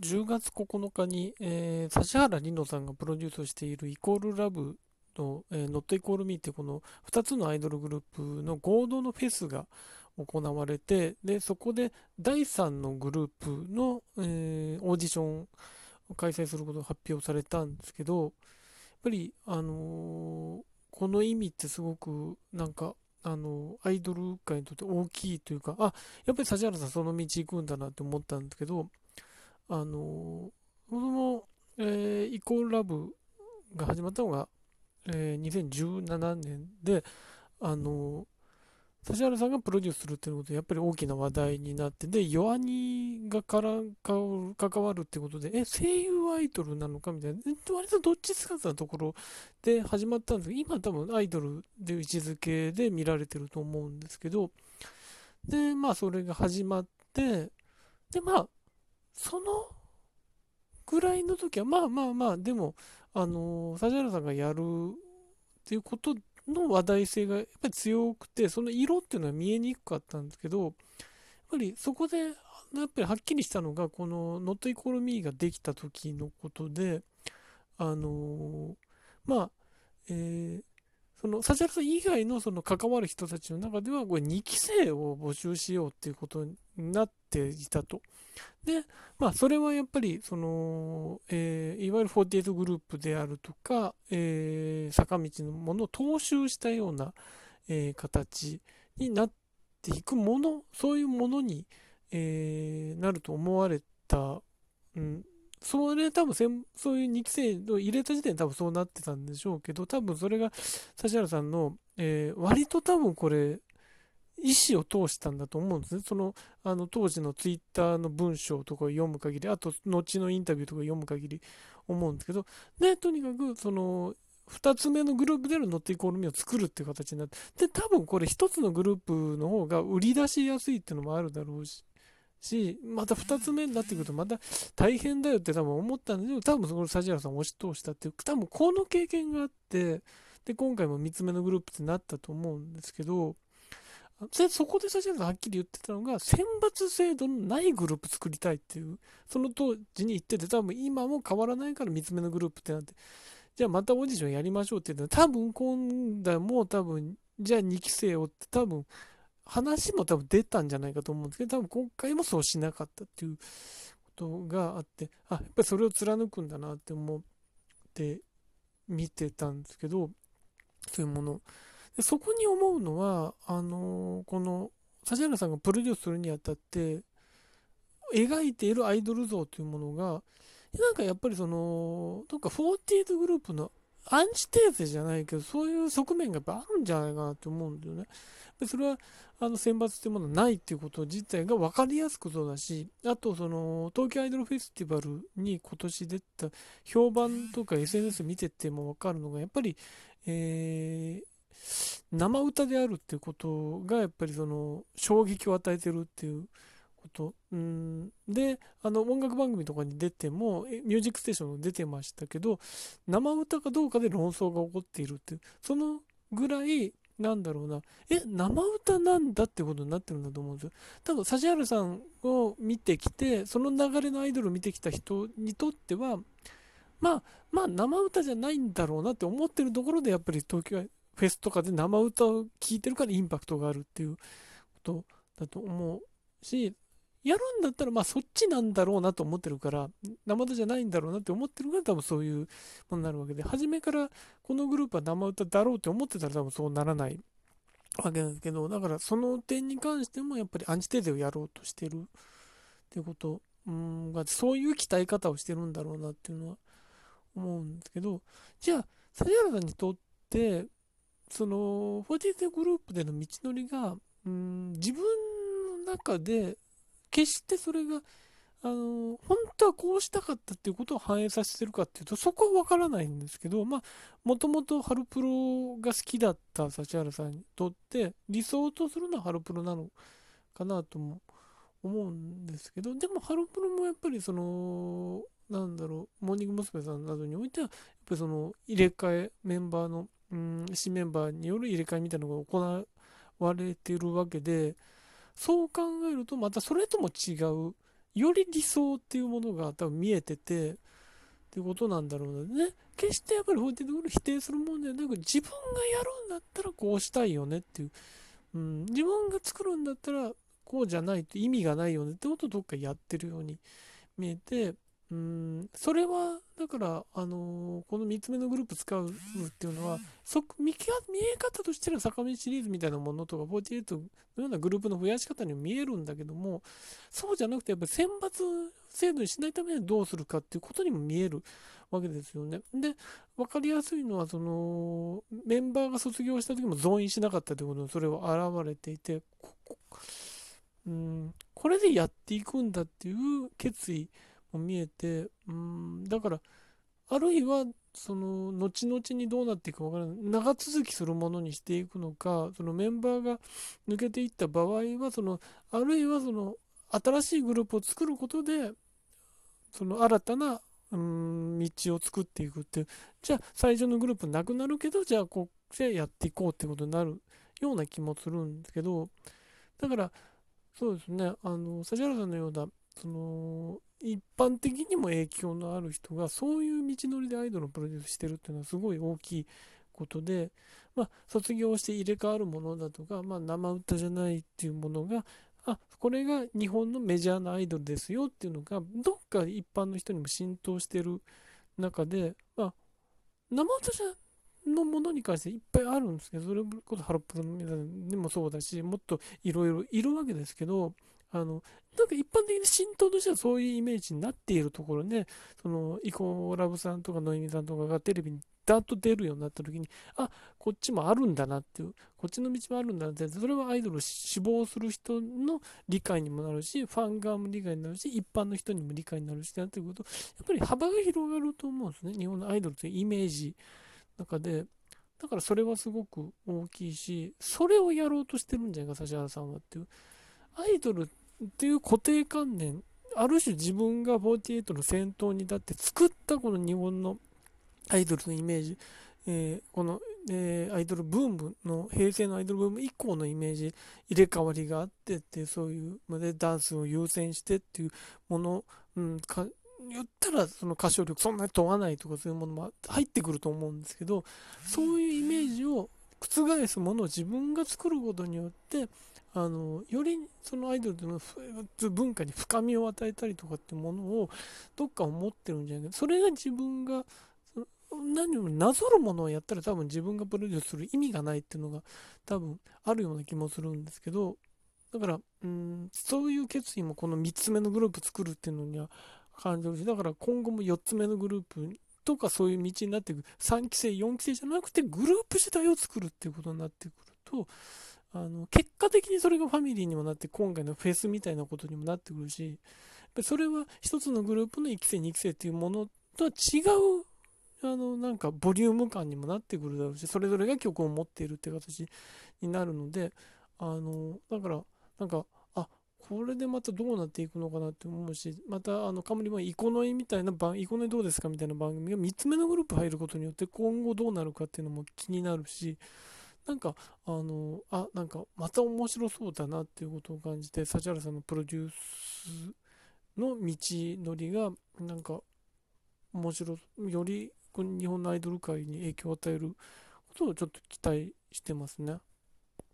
10月9日に、えー、指原莉乃さんがプロデュースしているイコールラブの、えー、Not Equal Me ってこの2つのアイドルグループの合同のフェスが行われて、で、そこで第3のグループの、えー、オーディションを開催することが発表されたんですけど、やっぱり、あのー、この意味ってすごくなんかあの、アイドル界にとって大きいというか、あ、やっぱり指原さんその道行くんだなって思ったんですけど、あの、その、え、イコールラブが始まったのが、え、2017年で、あの、指原さんがプロデュースするっていうことで、やっぱり大きな話題になって、で、弱アがから関わるってことで、え、声優アイドルなのかみたいな、割とどっちつかずなところで始まったんですけど、今多分アイドルで位置づけで見られてると思うんですけど、で、まあそれが始まって、で、まあ、そのぐらいの時は、まあまあまあ、でも、あの指原さんがやるっていうことの話題性がやっぱり強くて、その色っていうのは見えにくかったんですけど、やっぱりそこで、やっぱりはっきりしたのが、この Not Equal Me ができた時のことで、あのまあ、えー、その、指原さん以外のその関わる人たちの中では、これ2期生を募集しようっていうことになっていたと。で、まあ、それはやっぱり、その、えー、いわゆる48グループであるとか、えー、坂道のものを踏襲したような、えー、形になっていくもの、そういうものに、えー、なると思われた、うん、それ多分そういう2期生を入れた時点で多分そうなってたんでしょうけど、多分それが指原さんの、えー、割と多分これ、意思を通したんだと思うんですね。その、あの、当時のツイッターの文章とかを読む限り、あと、後のインタビューとか読む限り思うんですけど、で、とにかく、その、2つ目のグループでのノットイコールミを作るっていう形になって、で、多分これ1つのグループの方が売り出しやすいっていうのもあるだろうし、し、また2つ目になってくるとまた大変だよって多分思ったんだけど、多分そこで指原さん押し通したっていう、多分この経験があって、で、今回も3つ目のグループってなったと思うんですけど、そこで指原さんはっきり言ってたのが、選抜制度のないグループ作りたいっていう、その当時に言ってて、多分今も変わらないから3つ目のグループってなって、じゃあまたオーディションやりましょうって言うのは、多分今度も多分、じゃあ2期生をって多分、話も多分出たんじゃないかと思うんですけど、多分今回もそうしなかったっていうことがあって、あ、やっぱりそれを貫くんだなって思って見てたんですけど、そういうもの。でそこに思うのは、あのー、この指原さんがプロデュースするにあたって、描いているアイドル像というものが、なんかやっぱりその、なんか48グループのアンチテーゼじゃないけど、そういう側面がやっぱあるんじゃないかなって思うんだよね。でそれは、あの、選抜っていうものはないっていうこと自体が分かりやすくそうだし、あと、その、東京アイドルフェスティバルに今年出た評判とか SNS 見てても分かるのが、やっぱり、えー、生歌であるっていうことがやっぱりその衝撃を与えてるっていうこと。うん。であの音楽番組とかに出ても「ミュージックステーション」出てましたけど生歌かどうかで論争が起こっているっていう。そのぐらいなんだろうな。え生歌なんだってことになってるんだと思うんですよ。多分指原さんを見てきてその流れのアイドルを見てきた人にとってはまあまあ生歌じゃないんだろうなって思ってるところでやっぱり東京フェスとかで生歌を聴いてるからインパクトがあるっていうことだと思うし、やるんだったらまあそっちなんだろうなと思ってるから、生歌じゃないんだろうなって思ってるから多分そういうものになるわけで、初めからこのグループは生歌だろうって思ってたら多分そうならないわけなんですけど、だからその点に関してもやっぱりアンチテーゼをやろうとしてるってことうんが、そういう鍛え方をしてるんだろうなっていうのは思うんですけど、じゃあ、指原さんにとって、その、48グループでの道のりが、うん、自分の中で、決してそれが、あの、本当はこうしたかったっていうことを反映させてるかっていうと、そこはわからないんですけど、まあ、もともとハルプロが好きだった指原さんにとって、理想とするのはハルプロなのかなとも思うんですけど、でもハルプロもやっぱりその、なんだろう、モーニング娘。さんなどにおいては、やっぱりその入れ替え、メンバーのうん新メンバーによる入れ替えみたいなのが行われてるわけでそう考えるとまたそれとも違うより理想っていうものが多分見えてて、っていうことなんだろうね。決してやっぱり法ティドル否定するもんではなく、自分がやるんだったらこうしたいよねっていう。うん、自分が作るんだったらこうじゃないと意味がないよねってことをどっかやってるように見えて、うん、それは、だから、あのー、この3つ目のグループ使うっていうのは、そ見見え方としては坂道シリーズみたいなものとか、48のようなグループの増やし方に見えるんだけども、そうじゃなくて、やっぱ選抜制度にしないためにはどうするかっていうことにも見えるわけですよね。で、分かりやすいのは、その、メンバーが卒業した時も増員しなかったということにそれは現れていて、ここうん、これでやっていくんだっていう決意、も見えて、うん、だから、あるいは、その、後々にどうなっていくかわからない。長続きするものにしていくのか、そのメンバーが抜けていった場合は、その、あるいはその、新しいグループを作ることで、その新たな、うん、道を作っていくっていう。じゃあ、最初のグループなくなるけど、じゃあ、こうでやっていこうってことになるような気もするんですけど、だから、そうですね、あの、指原さんのような、その、一般的にも影響のある人がそういう道のりでアイドルをプロデュースしてるっていうのはすごい大きいことで、まあ、卒業して入れ替わるものだとか、まあ、生歌じゃないっていうものが、あ、これが日本のメジャーなアイドルですよっていうのが、どっか一般の人にも浸透してる中で、まあ、生歌じゃのものに関していっぱいあるんですけど、それこそハロプロにもそうだし、もっといろいろいるわけですけど、あの、なんか一般的に浸透としてはそういうイメージになっているところで、その、イコラブさんとかノイミさんとかがテレビにダーッと出るようになった時に、あ、こっちもあるんだなっていう、こっちの道もあるんだなって、それはアイドルを志望する人の理解にもなるし、ファン側も理解になるし、一般の人にも理解になるし、っていうこと、やっぱり幅が広がると思うんですね。日本のアイドルというイメージの中で。だからそれはすごく大きいし、それをやろうとしてるんじゃないか、指原さんはっていう。アイドルっていう固定観念、ある種自分が48の先頭に立って作ったこの日本のアイドルのイメージ、えー、この、えー、アイドルブームの、平成のアイドルブーム以降のイメージ、入れ替わりがあってって、そういうまでダンスを優先してっていうもの、うん、か言ったらその歌唱力そんなに問わないとかそういうものも入ってくると思うんですけど、そういうイメージを覆すものを自分が作ることによって、あのよりそのアイドルの文化に深みを与えたりとかってものをどっか思ってるんじゃないか。それが自分が何よりなぞるものをやったら多分自分がプロデュースする意味がないっていうのが多分あるような気もするんですけどだからうんそういう決意もこの3つ目のグループ作るっていうのには感じるしだから今後も4つ目のグループとかそういう道になっていく3期生4期生じゃなくてグループ自体を作るっていうことになってくるとあの、結果的にそれがファミリーにもなって、今回のフェスみたいなことにもなってくるし、それは一つのグループの1期生、2期生っていうものとは違う、あの、なんか、ボリューム感にもなってくるだろうし、それぞれが曲を持っているって形になるので、あの、だから、なんか、これでまたどうなっていくのかなって思うし、また、あの、カムリマイコノイみたいな番、イコノイどうですかみたいな番組が3つ目のグループ入ることによって今後どうなるかっていうのも気になるし、なんか、あの、あ、なんか、また面白そうだなっていうことを感じて、指原さんのプロデュースの道のりが、なんか、面白、より日本のアイドル界に影響を与えることをちょっと期待してますね。